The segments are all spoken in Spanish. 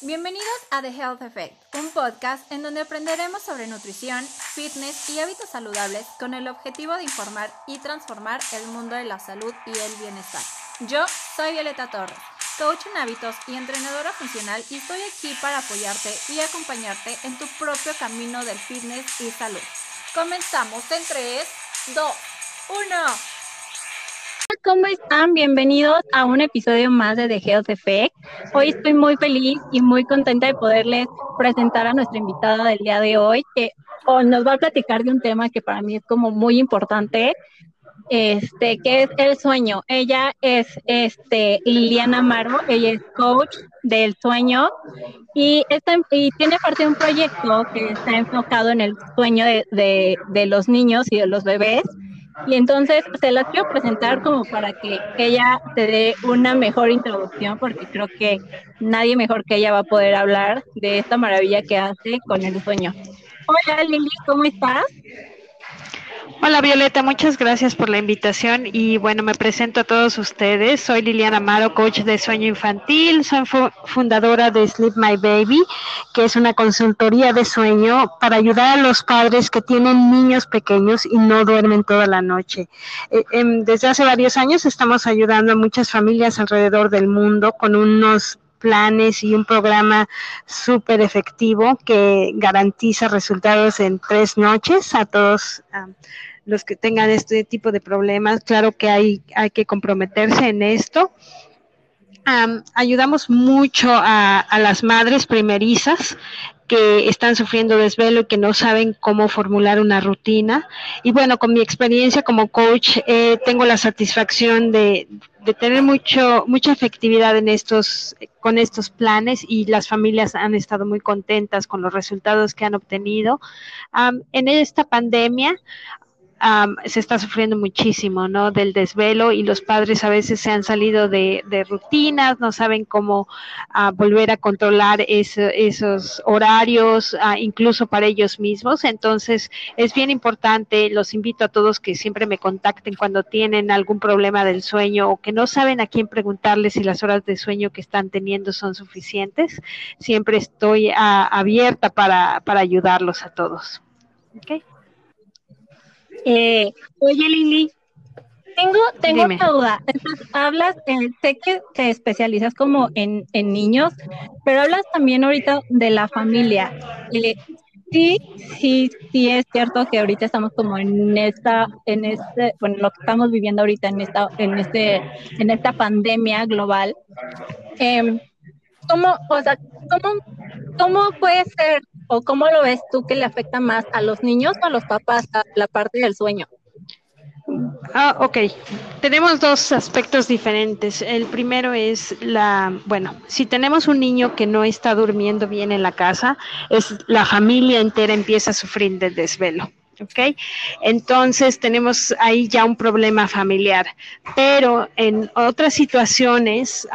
Bienvenidos a The Health Effect, un podcast en donde aprenderemos sobre nutrición, fitness y hábitos saludables con el objetivo de informar y transformar el mundo de la salud y el bienestar. Yo soy Violeta Torres, coach en hábitos y entrenadora funcional y estoy aquí para apoyarte y acompañarte en tu propio camino del fitness y salud. Comenzamos en 3, 2, 1. ¿Cómo están? Bienvenidos a un episodio más de The Health Effect. Hoy estoy muy feliz y muy contenta de poderles presentar a nuestra invitada del día de hoy, que nos va a platicar de un tema que para mí es como muy importante, este, que es el sueño. Ella es este, Liliana Amaro, ella es coach del sueño y, está, y tiene parte de un proyecto que está enfocado en el sueño de, de, de los niños y de los bebés y entonces se las quiero presentar como para que ella te dé una mejor introducción, porque creo que nadie mejor que ella va a poder hablar de esta maravilla que hace con el sueño. Hola Lili, ¿cómo estás? Hola Violeta, muchas gracias por la invitación y bueno, me presento a todos ustedes. Soy Liliana Amaro, coach de sueño infantil, soy fundadora de Sleep My Baby, que es una consultoría de sueño para ayudar a los padres que tienen niños pequeños y no duermen toda la noche. Eh, em, desde hace varios años estamos ayudando a muchas familias alrededor del mundo con unos planes y un programa súper efectivo que garantiza resultados en tres noches a todos los que tengan este tipo de problemas. Claro que hay, hay que comprometerse en esto. ayudamos mucho a, las madres primerizas que están sufriendo desvelo y que no saben cómo formular una rutina. Y bueno, con mi experiencia como coach, eh, tengo la satisfacción de, de, tener mucho, mucha efectividad en estos, con estos planes y las familias han estado muy contentas con los resultados que han obtenido. En esta pandemia, se está sufriendo muchísimo, ¿no? Del desvelo y los padres a veces se han salido de, rutinas, no saben cómo uh, volver a controlar esos horarios, uh, incluso para ellos mismos. Entonces, es bien importante, los invito a todos que siempre me contacten cuando tienen algún problema del sueño o que no saben a quién preguntarles si las horas de sueño que están teniendo son suficientes. Siempre estoy uh, abierta para, para ayudarlos a todos. Okay. Eh, oye, Lili, tengo, tengo una duda. hablas, eh, sé que te especializas como en, niños, pero hablas también ahorita de la familia. Eh, sí, sí, sí es cierto que ahorita estamos como en esta, en este, bueno, lo que estamos viviendo ahorita en esta, en este, en esta pandemia global. Em, ¿Cómo, o sea, cómo, cómo puede ser ¿O cómo lo ves tú que le afecta más a los niños o a los papás a la parte del sueño? Ah, ok. Tenemos dos aspectos diferentes. El primero es la, bueno, si tenemos un niño que no está durmiendo bien en la casa, es la familia entera empieza a sufrir de desvelo. ¿ok? Entonces tenemos ahí ya un problema familiar. Pero en otras situaciones,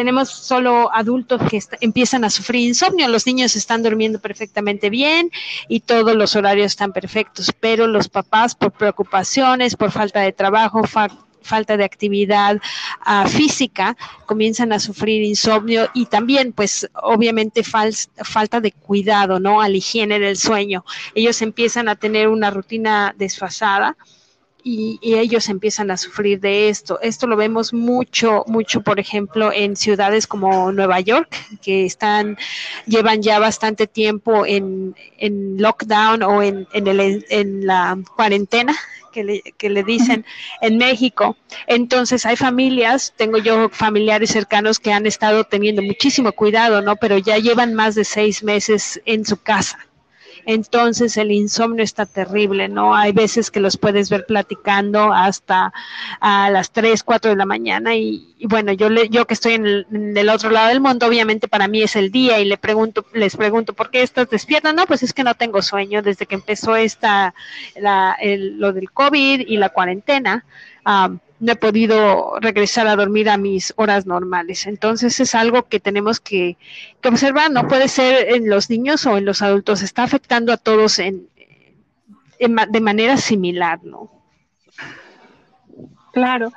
tenemos solo adultos que empiezan a sufrir insomnio, los niños están durmiendo perfectamente bien y todos los horarios están perfectos, pero los papás por preocupaciones, por falta de trabajo, falta de actividad uh, física, comienzan a sufrir insomnio y también, pues, obviamente falta de cuidado, ¿no? Al higiene del sueño. Ellos empiezan a tener una rutina desfasada y, ellos empiezan a sufrir de esto. Esto lo vemos mucho, mucho, por ejemplo, en ciudades como Nueva York, que están, llevan ya bastante tiempo en, lockdown o en, en, la cuarentena. Que le, que le dicen en México. Entonces hay familias, tengo yo familiares cercanos que han estado teniendo muchísimo cuidado, ¿no? Pero ya llevan más de seis meses en su casa entonces el insomnio está terrible, ¿no? Hay veces que los puedes ver platicando hasta a las 3, 4 de la mañana y, bueno, yo le, yo que estoy en el, otro lado del mundo, obviamente para mí es el día y le pregunto, les pregunto, ¿por qué estás despierta? No, pues es que no tengo sueño desde que empezó esta, la, lo del COVID y la cuarentena no he podido regresar a dormir a mis horas normales. Entonces es algo que tenemos que, observar, no puede ser en los niños o en los adultos, está afectando a todos en, de manera similar, ¿no? Claro.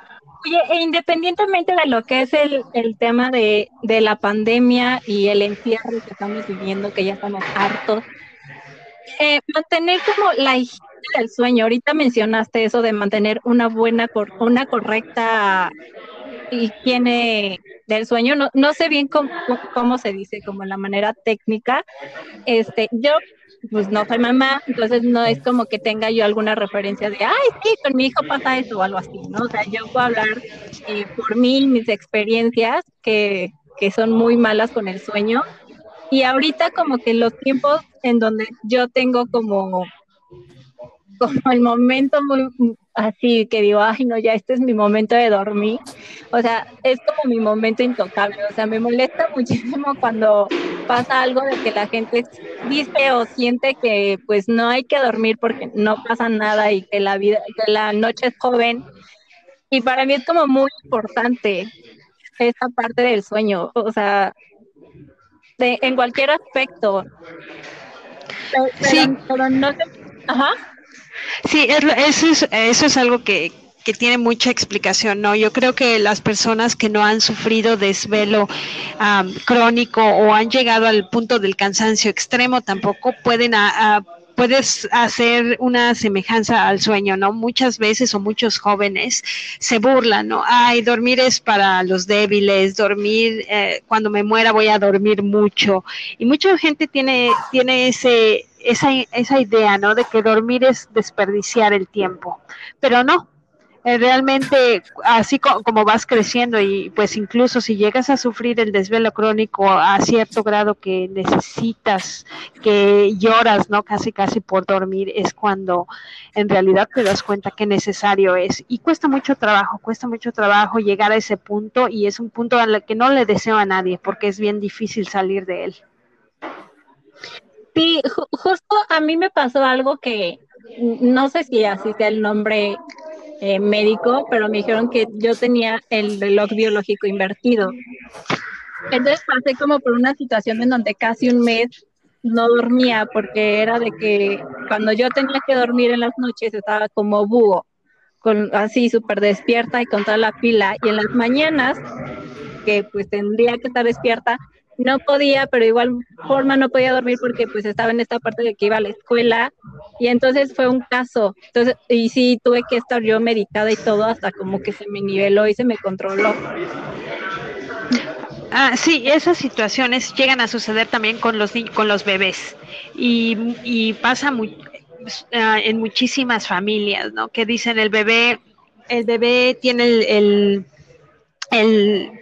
Oye, e independientemente de lo que es el, el tema de, de, la pandemia y el encierro que estamos viviendo, que ya estamos hartos, eh, mantener como la del sueño, ahorita mencionaste eso de mantener una buena, una correcta higiene del sueño, no, no sé bien cómo, se dice, como la manera técnica. Este, yo pues no soy mamá, entonces no es como que tenga yo alguna referencia de, ay, sí, con mi hijo pasa eso o algo así, ¿no? O sea, yo puedo hablar eh, por mí, mis experiencias, que, que son muy malas con el sueño. Y ahorita como que los tiempos en donde yo tengo como como el momento muy así que digo, ay, no, ya este es mi momento de dormir. O sea, es como mi momento intocable. O sea, me molesta muchísimo cuando pasa algo de que la gente dice o siente que pues no hay que dormir porque no pasa nada y que la vida, que la noche es joven. Y para mí es como muy importante esa parte del sueño. O sea, de, en cualquier aspecto. Pero, sí. pero no sé. Ajá. Sí, eso es, eso es algo que, que tiene mucha explicación, ¿no? Yo creo que las personas que no han sufrido desvelo um, crónico o han llegado al punto del cansancio extremo tampoco pueden puedes hacer una semejanza al sueño, ¿no? Muchas veces o muchos jóvenes se burlan, ¿no? Ay, dormir es para los débiles, dormir, eh, cuando me muera voy a dormir mucho. Y mucha gente tiene, tiene ese, esa, esa idea, ¿no? De que dormir es desperdiciar el tiempo. Pero no, eh, realmente así como vas creciendo y pues incluso si llegas a sufrir el desvelo crónico a cierto grado que necesitas, que lloras, ¿no? Casi casi por dormir, es cuando en realidad te das cuenta que necesario es. Y cuesta mucho trabajo, cuesta mucho trabajo llegar a ese punto y es un punto al que no le deseo a nadie porque es bien difícil salir de él. Sí, justo a mí me pasó algo que no sé si así sea el nombre eh, médico, pero me dijeron que yo tenía el reloj biológico invertido. Entonces pasé como por una situación en donde casi un mes no dormía porque era de que cuando yo tenía que dormir en las noches estaba como búho, con, así súper despierta y con toda la pila, y en las mañanas, que pues tendría que estar despierta, no podía, pero igual forma no podía dormir porque pues estaba en esta parte de que iba a la escuela y entonces fue un caso. Entonces, y sí, tuve que estar yo medicada y todo hasta como que se me niveló y se me controló. Ah, sí, esas situaciones llegan a suceder también con los con los bebés y, y pasa uh, en muchísimas familias, ¿no? Que dicen el bebé, el bebé tiene el, el, el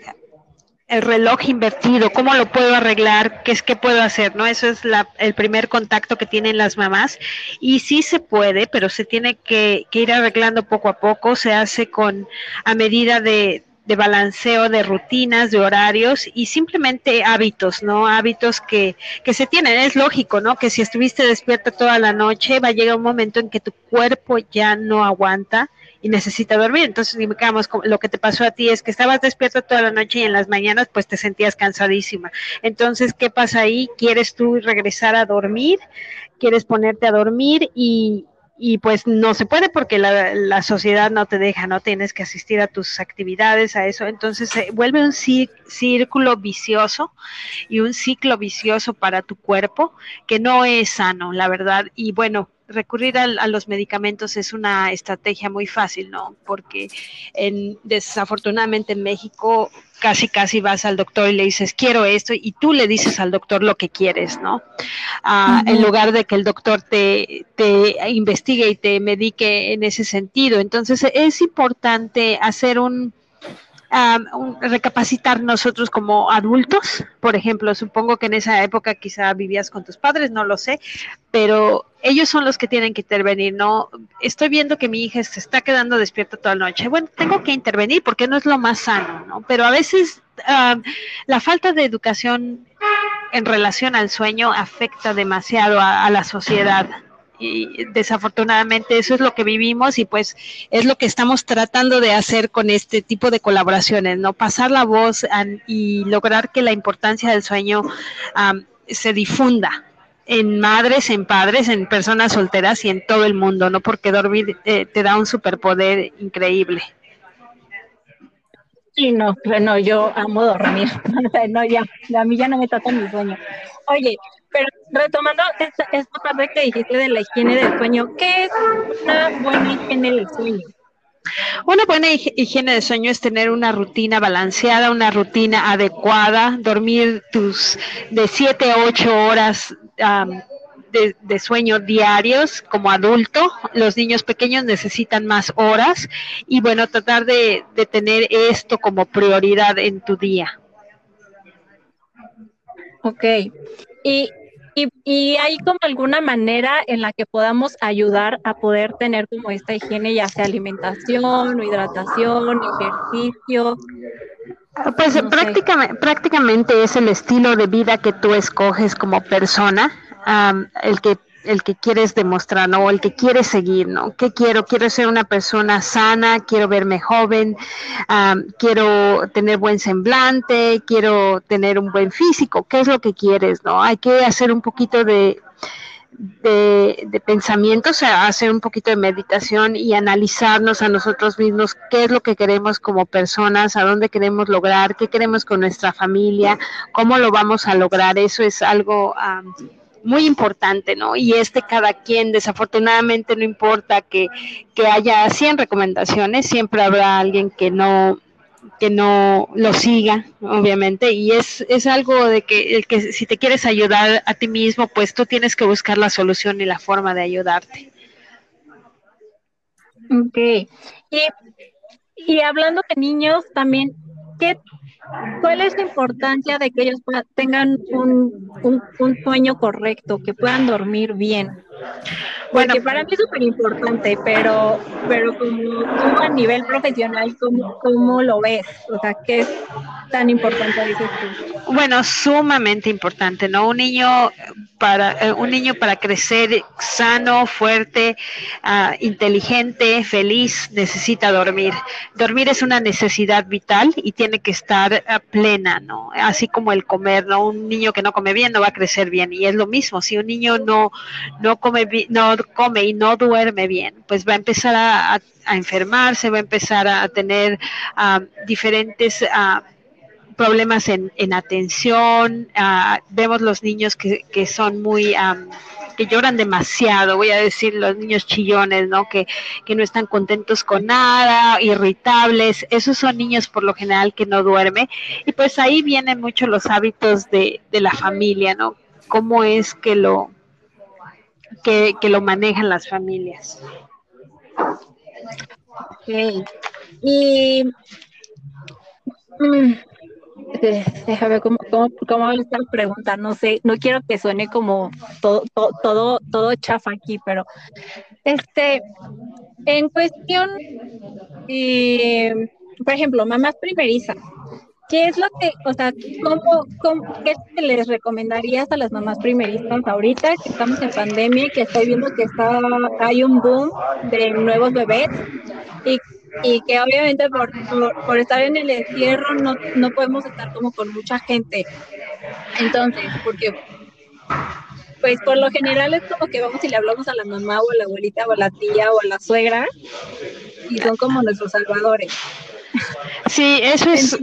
el reloj invertido, cómo lo puedo arreglar, qué es qué puedo hacer, ¿no? Eso es la, el primer contacto que tienen las mamás y sí se puede, pero se tiene que, que ir arreglando poco a poco, se hace con a medida de, de balanceo de rutinas, de horarios y simplemente hábitos, ¿no? Hábitos que, que se tienen. Es lógico, ¿no? Que si estuviste despierta toda la noche, va a llegar un momento en que tu cuerpo ya no aguanta y necesita dormir. Entonces, digamos, lo que te pasó a ti es que estabas despierto toda la noche y en las mañanas pues te sentías cansadísima. Entonces, ¿qué pasa ahí? ¿Quieres tú regresar a dormir? ¿Quieres ponerte a dormir? Y, y pues no se puede porque la, la, sociedad no te deja, no tienes que asistir a tus actividades, a eso. Entonces se vuelve un círculo vicioso y un ciclo vicioso para tu cuerpo que no es sano, la verdad. Y bueno, recurrir a, a, los medicamentos es una estrategia muy fácil, ¿no? Porque en, desafortunadamente en México casi casi vas al doctor y le dices quiero esto y tú le dices al doctor lo que quieres, ¿no? Uh -huh. En lugar de que el doctor te, te investigue y te medique en ese sentido. Entonces es importante hacer un um, recapacitar nosotros como adultos, por ejemplo, supongo que en esa época quizá vivías con tus padres, no lo sé, pero ellos son los que tienen que intervenir, no, estoy viendo que mi hija se está quedando despierta toda la noche, bueno, tengo que intervenir porque no es lo más sano, ¿no? Pero a veces la falta de educación en relación al sueño afecta demasiado a, a la sociedad y desafortunadamente eso es lo que vivimos y pues es lo que estamos tratando de hacer con este tipo de colaboraciones, ¿no? Pasar la voz y lograr que la importancia del sueño um, se difunda en madres, en padres, en personas solteras y en todo el mundo, ¿no? Porque dormir eh, te da un superpoder increíble. Sí, no, no, yo amo dormir. no, ya, a mí ya no me trata mi sueño. Oye, pero retomando esta, esta parte que dijiste de la higiene del sueño, ¿qué es una buena higiene del sueño? Una buena higiene de sueño es tener una rutina balanceada, una rutina adecuada, dormir tus de 7 a 8 horas de, sueño diarios como adulto. Los niños pequeños necesitan más horas y bueno, tratar de, de tener esto como prioridad en tu día. Ok. Y y, y, hay como alguna manera en la que podamos ayudar a poder tener como esta higiene, ya sea alimentación o hidratación, ejercicio. Pues prácticamente, prácticamente es el estilo de vida que tú escoges como persona, el que el que quieres demostrar, ¿no? El que quieres seguir, ¿no? ¿Qué quiero? Quiero ser una persona sana, quiero verme joven, quiero tener buen semblante, quiero tener un buen físico. ¿Qué es lo que quieres, no? Hay que hacer un poquito de, de, de pensamiento, o sea, hacer un poquito de meditación y analizarnos a nosotros mismos qué es lo que queremos como personas, a dónde queremos lograr, qué queremos con nuestra familia, cómo lo vamos a lograr. Eso es algo muy importante, ¿no? Y este cada quien, desafortunadamente no importa que, que haya 100 recomendaciones, siempre habrá alguien que no que no lo siga, obviamente, y es, es algo de que, el que si te quieres ayudar a ti mismo, pues tú tienes que buscar la solución y la forma de ayudarte. Ok. Y, y hablando de niños, también, ¿qué ¿Cuál es la importancia de que ellos tengan un, sueño correcto, que puedan dormir bien? Porque para mí es súper importante, pero, pero como a nivel profesional, ¿cómo, ¿cómo, lo ves? O sea, ¿qué es tan importante dices tú? Bueno, sumamente importante, ¿no? Un niño para eh, un niño para crecer sano, fuerte, uh, inteligente, feliz, necesita dormir. Dormir es una necesidad vital y tiene que estar uh, plena, ¿no? Así como el comer, ¿no? Un niño que no come bien no va a crecer bien y es lo mismo. Si un niño no no come no come y no duerme bien, pues va a empezar a, enfermarse, va a empezar a tener uh, diferentes problemas en, en atención, uh, vemos los niños que, son muy, que lloran demasiado, voy a decir los niños chillones, ¿no? Que, que no están contentos con nada, irritables, esos son niños por lo general que no duermen y pues ahí vienen mucho los hábitos de, de la familia, ¿no? Cómo es que lo, que, que lo manejan las familias. Okay. Y mm, Déjame cómo, cómo, cómo esta pregunta. No sé, no quiero que suene como todo, todo, todo, todo chafa aquí, pero este, en cuestión, eh, por ejemplo, mamás primerizas, ¿qué es lo que, o sea, cómo, cómo, qué les recomendarías a las mamás primerizas ahorita que estamos en pandemia y que estoy viendo que está, hay un boom de nuevos bebés y y que obviamente por, por, estar en el encierro no, no podemos estar como con mucha gente. Entonces, porque pues por lo general es como que vamos y le hablamos a la mamá o a la abuelita o a la tía o a la suegra y son como nuestros salvadores. Sí, eso es,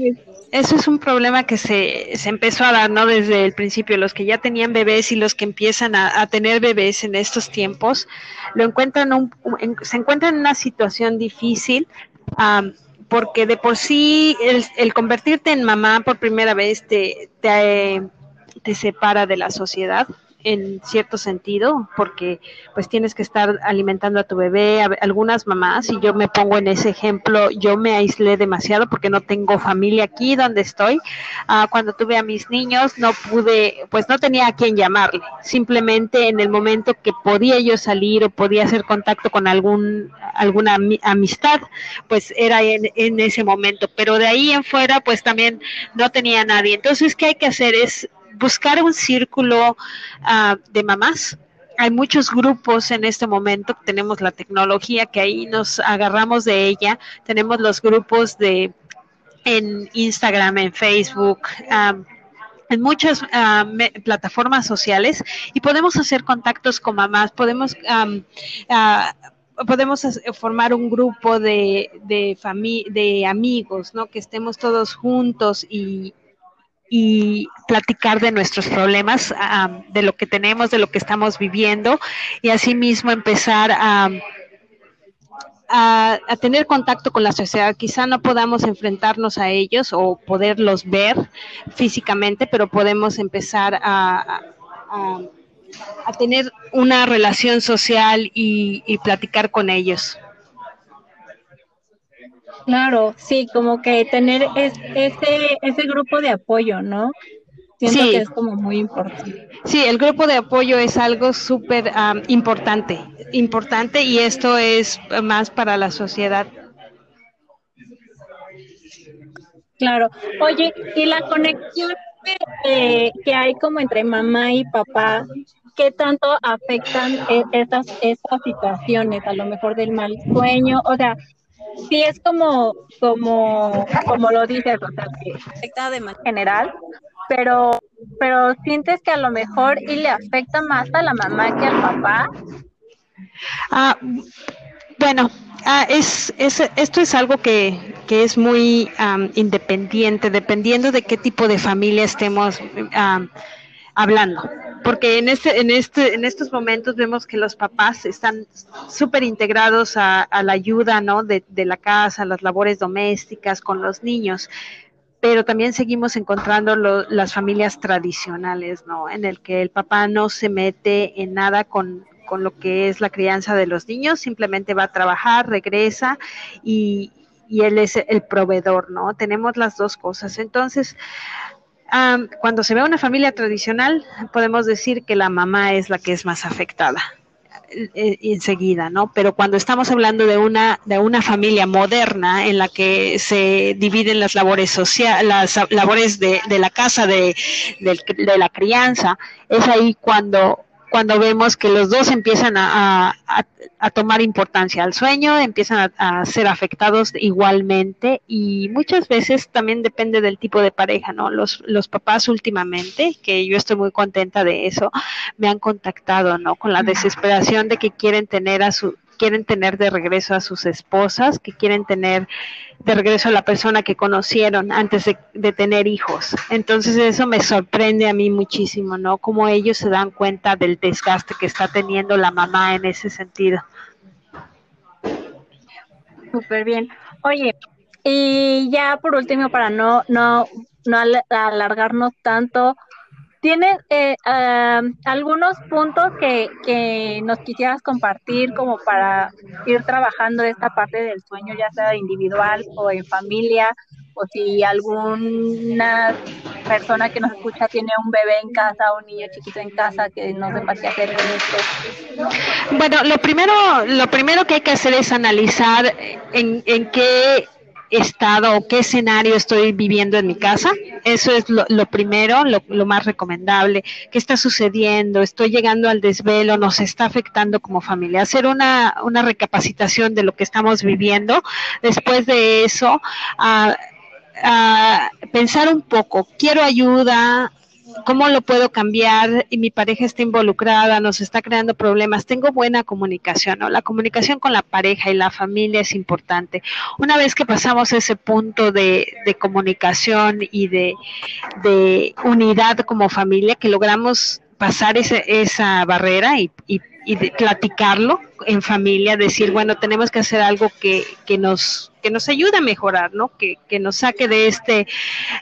eso es un problema que se, se empezó a dar, ¿no? Desde el principio, los que ya tenían bebés y los que empiezan a, a tener bebés en estos tiempos, lo encuentran un, se encuentran en una situación difícil. Um, porque de por sí el, el, convertirte en mamá por primera vez te, te, te separa de la sociedad, en cierto sentido, porque pues tienes que estar alimentando a tu bebé, algunas mamás, y yo me pongo en ese ejemplo, yo me aislé demasiado porque no tengo familia aquí donde estoy. Uh, cuando tuve a mis niños no pude, pues no tenía a quién llamarle, simplemente en el momento que podía yo salir o podía hacer contacto con algún alguna amistad, pues era en, en ese momento, pero de ahí en fuera pues también no tenía nadie. Entonces, ¿qué hay que hacer? Es buscar un círculo uh, de mamás. Hay muchos grupos en este momento, tenemos la tecnología que ahí nos agarramos de ella, tenemos los grupos de en Instagram, en Facebook, um, en muchas uh, plataformas sociales y podemos hacer contactos con mamás, podemos uh, podemos formar un grupo de, de, de amigos, ¿no? Que estemos todos juntos y, y platicar de nuestros problemas, de lo que tenemos, de lo que estamos viviendo y asimismo empezar a, a, tener contacto con la sociedad. Quizá no podamos enfrentarnos a ellos o poderlos ver físicamente, pero podemos empezar a, a tener una relación social y, y platicar con ellos. Claro, sí, como que tener ese, ese grupo de apoyo, ¿no? Siento que es como muy importante. Sí, el grupo de apoyo es algo súper importante, importante y esto es más para la sociedad. Claro. Oye, y la conexión que, que hay como entre mamá y papá, ¿qué tanto afectan e, estas, estas situaciones? A lo mejor del mal sueño, o sea, sí es como, como, como lo dices, o sea, que afecta de manera general, pero, pero sientes que a lo mejor y le afecta más a la mamá que al papá. Ah, bueno, ah, es, es, esto es algo que, que es muy independiente, dependiendo de qué tipo de familia estemos hablando porque en este, en este, en estos momentos vemos que los papás están súper integrados a, la ayuda, ¿no? De, la casa, las labores domésticas con los niños, pero también seguimos encontrando las familias tradicionales, ¿no? En el que el papá no se mete en nada con, con lo que es la crianza de los niños, simplemente va a trabajar, regresa y, y él es el proveedor, ¿no? Tenemos las dos cosas. Entonces, cuando se ve una familia tradicional, podemos decir que la mamá es la que es más afectada eh, eh, enseguida, ¿no? Pero cuando estamos hablando de una de una familia moderna en la que se dividen las labores sociales, las labores de, de la casa, de, de, la crianza, es ahí cuando cuando vemos que los dos empiezan a, a, tomar importancia al sueño, empiezan a, ser afectados igualmente y muchas veces también depende del tipo de pareja, ¿no? Los, los papás últimamente, que yo estoy muy contenta de eso, me han contactado, ¿no? Con la desesperación de que quieren tener a su, quieren tener de regreso a sus esposas, que quieren tener de regreso a la persona que conocieron antes de, tener hijos. Entonces eso me sorprende a mí muchísimo, ¿no? Cómo ellos se dan cuenta del desgaste que está teniendo la mamá en ese sentido. Súper bien. Oye, y ya por último, para no, no, no alargarnos tanto, ¿Tienes eh, algunos puntos que, que, nos quisieras compartir como para ir trabajando esta parte del sueño, ya sea individual o en familia? O si alguna persona que nos escucha tiene un bebé en casa, un niño chiquito en casa que no sepa qué hacer con esto. Bueno, lo primero, lo primero que hay que hacer es analizar en, en qué estado o qué escenario estoy viviendo en mi casa. Eso es lo, primero, lo, más recomendable. ¿Qué está sucediendo? ¿Estoy llegando al desvelo? ¿Nos está afectando como familia? Hacer una, una recapacitación de lo que estamos viviendo. Después de eso, a, pensar un poco, quiero ayuda, ¿Cómo lo puedo cambiar? Y mi pareja está involucrada, nos está creando problemas. Tengo buena comunicación, ¿no? La comunicación con la pareja y la familia es importante. Una vez que pasamos ese punto de, comunicación y de, de, unidad como familia, que logramos pasar ese, esa barrera y, y, y platicarlo en familia, decir, bueno, tenemos que hacer algo que, que nos que nos ayude a mejorar, ¿no? Que, que nos saque de este,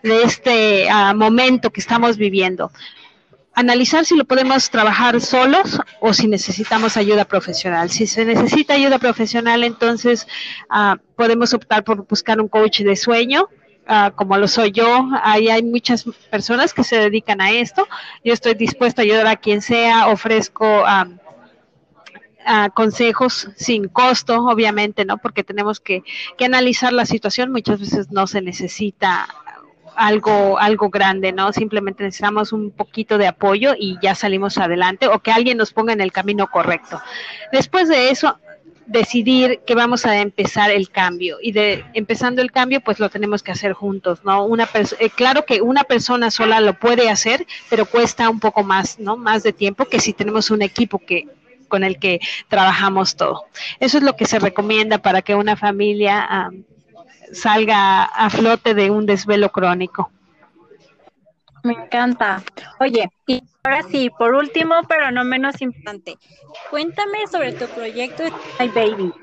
de este uh, momento que estamos viviendo. Analizar si lo podemos trabajar solos o si necesitamos ayuda profesional. Si se necesita ayuda profesional, entonces uh, podemos optar por buscar un coach de sueño, Uh, como lo soy yo, ahí hay muchas personas que se dedican a esto. Yo estoy dispuesta a ayudar a quien sea, ofrezco um, consejos sin costo, obviamente, ¿no? Porque tenemos que, que analizar la situación. Muchas veces no se necesita algo, algo grande, ¿no? Simplemente necesitamos un poquito de apoyo y ya salimos adelante o que alguien nos ponga en el camino correcto. Después de eso, decidir que vamos a empezar el cambio y de empezando el cambio pues lo tenemos que hacer juntos no una eh, claro que una persona sola lo puede hacer pero cuesta un poco más no más de tiempo que si tenemos un equipo que con el que trabajamos todo. Eso es lo que se recomienda para que una familia salga a flote de un desvelo crónico. Me encanta. Oye, y ahora sí, por último, pero no menos importante, cuéntame sobre tu proyecto My Baby.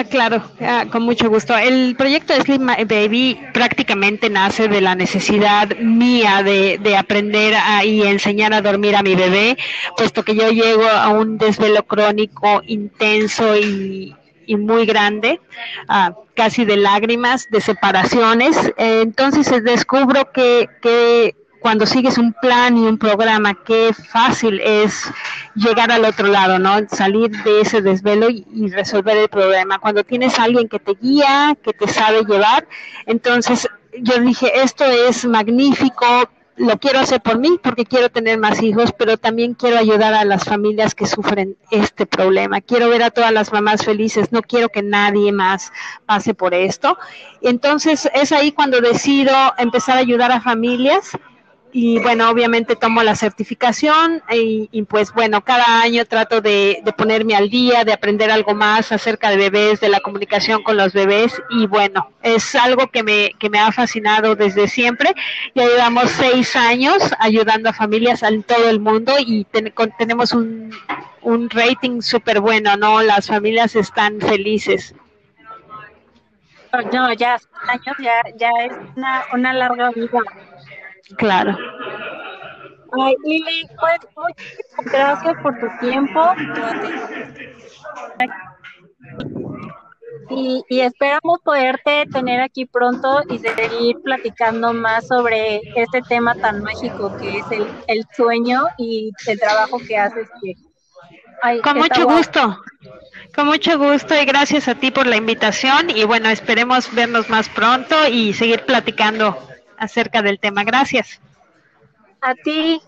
Ah, claro, ah, con mucho gusto. El proyecto My Baby prácticamente nace de la necesidad mía de, de aprender a, y enseñar a dormir a mi bebé, puesto que yo llego a un desvelo crónico intenso y, y muy grande, ah, casi de lágrimas, de separaciones. entonces descubro que, que cuando sigues un plan y un programa, qué fácil es llegar al otro lado, ¿no? Salir de ese desvelo y, resolver el problema. Cuando tienes a alguien que te guía, que te sabe llevar, entonces yo dije, esto es magnífico, lo quiero hacer por mí porque quiero tener más hijos, pero también quiero ayudar a las familias que sufren este problema. Quiero ver a todas las mamás felices, no quiero que nadie más pase por esto. Entonces es ahí cuando decido empezar a ayudar a familias y bueno, obviamente tomo la certificación y, pues bueno, cada año trato de, ponerme al día, de aprender algo más acerca de bebés, de la comunicación con los bebés y bueno, es algo que me, que me ha fascinado desde siempre. Ya llevamos seis años ayudando a familias en todo el mundo y tenemos un, un rating súper bueno, ¿no? Las familias están felices. No, ya años ya, ya es una, una larga vida Claro. Ay, Lili, pues muchas gracias por tu tiempo. Y, y, esperamos poderte tener aquí pronto y seguir platicando más sobre este tema tan mágico que es el, el sueño y el trabajo que haces. Que, ay, Con mucho gusto. Con mucho gusto y gracias a ti por la invitación y bueno, esperemos vernos más pronto y seguir platicando acerca del tema. Gracias. A ti.